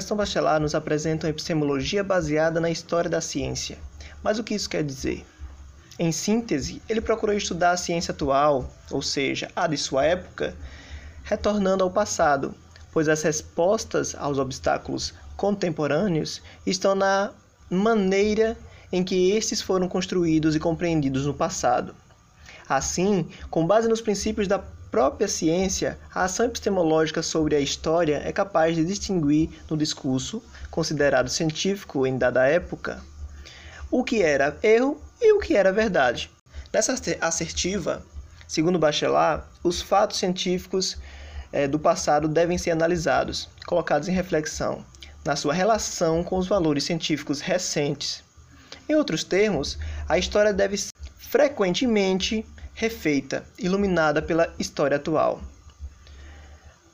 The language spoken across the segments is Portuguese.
Gastão Bachelard nos apresenta uma epistemologia baseada na história da ciência. Mas o que isso quer dizer? Em síntese, ele procurou estudar a ciência atual, ou seja, a de sua época, retornando ao passado, pois as respostas aos obstáculos contemporâneos estão na maneira em que estes foram construídos e compreendidos no passado. Assim, com base nos princípios da própria ciência, a ação epistemológica sobre a história é capaz de distinguir no discurso, considerado científico em dada época, o que era erro e o que era verdade. Nessa assertiva, segundo Bachelard, os fatos científicos é, do passado devem ser analisados, colocados em reflexão, na sua relação com os valores científicos recentes. Em outros termos, a história deve frequentemente refeita, iluminada pela história atual.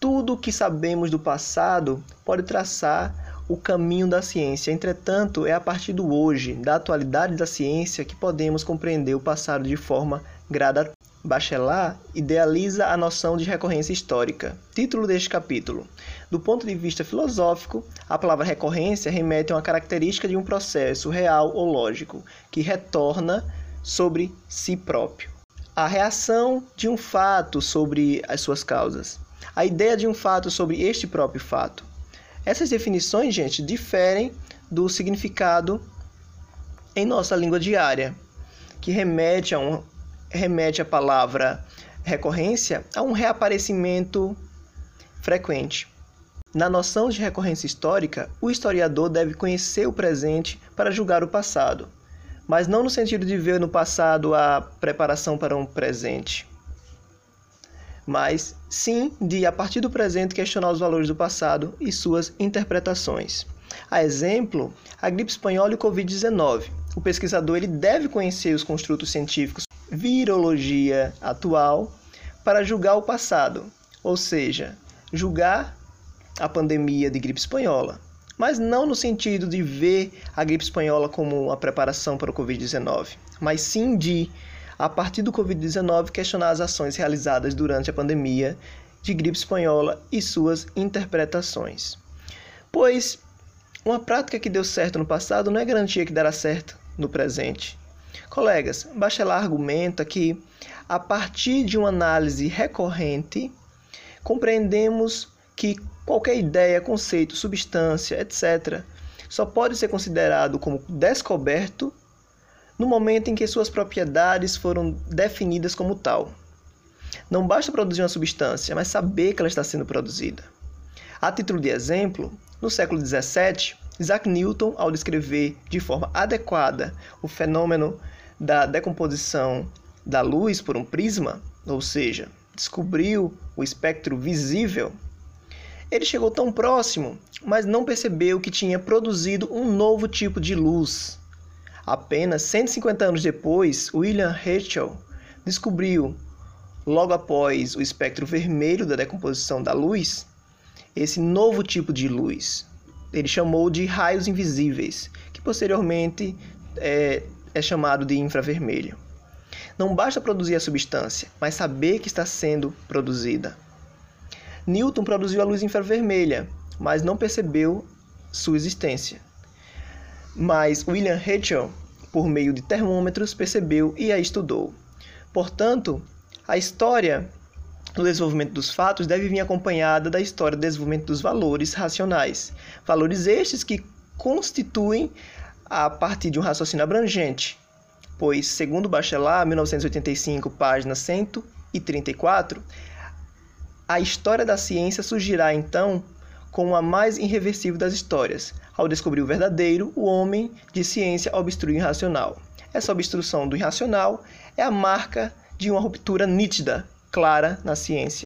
Tudo o que sabemos do passado pode traçar o caminho da ciência. Entretanto, é a partir do hoje, da atualidade da ciência, que podemos compreender o passado de forma gradativa. Bachelard idealiza a noção de recorrência histórica. Título deste capítulo. Do ponto de vista filosófico, a palavra recorrência remete a uma característica de um processo real ou lógico que retorna sobre si próprio. A reação de um fato sobre as suas causas. A ideia de um fato sobre este próprio fato. Essas definições, gente, diferem do significado em nossa língua diária, que remete a um remete a palavra recorrência a um reaparecimento frequente. Na noção de recorrência histórica, o historiador deve conhecer o presente para julgar o passado, mas não no sentido de ver no passado a preparação para um presente, mas sim de, a partir do presente, questionar os valores do passado e suas interpretações. A exemplo, a gripe espanhola e o Covid-19. O pesquisador ele deve conhecer os construtos científicos virologia atual para julgar o passado, ou seja, julgar a pandemia de gripe espanhola, mas não no sentido de ver a gripe espanhola como uma preparação para o Covid-19, mas sim de, a partir do Covid-19, questionar as ações realizadas durante a pandemia de gripe espanhola e suas interpretações. Pois uma prática que deu certo no passado não é garantia que dará certo no presente. Colegas, Bachelard argumenta que, a partir de uma análise recorrente, compreendemos que qualquer ideia, conceito, substância, etc., só pode ser considerado como descoberto no momento em que suas propriedades foram definidas como tal. Não basta produzir uma substância, mas saber que ela está sendo produzida. A título de exemplo, no século XVII, Isaac Newton, ao descrever de forma adequada o fenômeno da decomposição da luz por um prisma, ou seja, descobriu o espectro visível, ele chegou tão próximo, mas não percebeu que tinha produzido um novo tipo de luz. Apenas 150 anos depois, William Herschel descobriu, logo após o espectro vermelho da decomposição da luz, esse novo tipo de luz. Ele chamou de raios invisíveis, que posteriormente é, é chamado de infravermelho. Não basta produzir a substância, mas saber que está sendo produzida. Newton produziu a luz infravermelha, mas não percebeu sua existência. Mas William Herschel, por meio de termômetros, percebeu e a estudou. Portanto, a história do desenvolvimento dos fatos deve vir acompanhada da história do desenvolvimento dos valores racionais. Valores estes que constituem a partir de um raciocínio abrangente, pois, segundo Bachelard, 1985, página 134, a história da ciência surgirá então como a mais irreversível das histórias. Ao descobrir o verdadeiro, o homem de ciência obstrui o irracional. Essa obstrução do irracional é a marca de uma ruptura nítida, clara na ciência.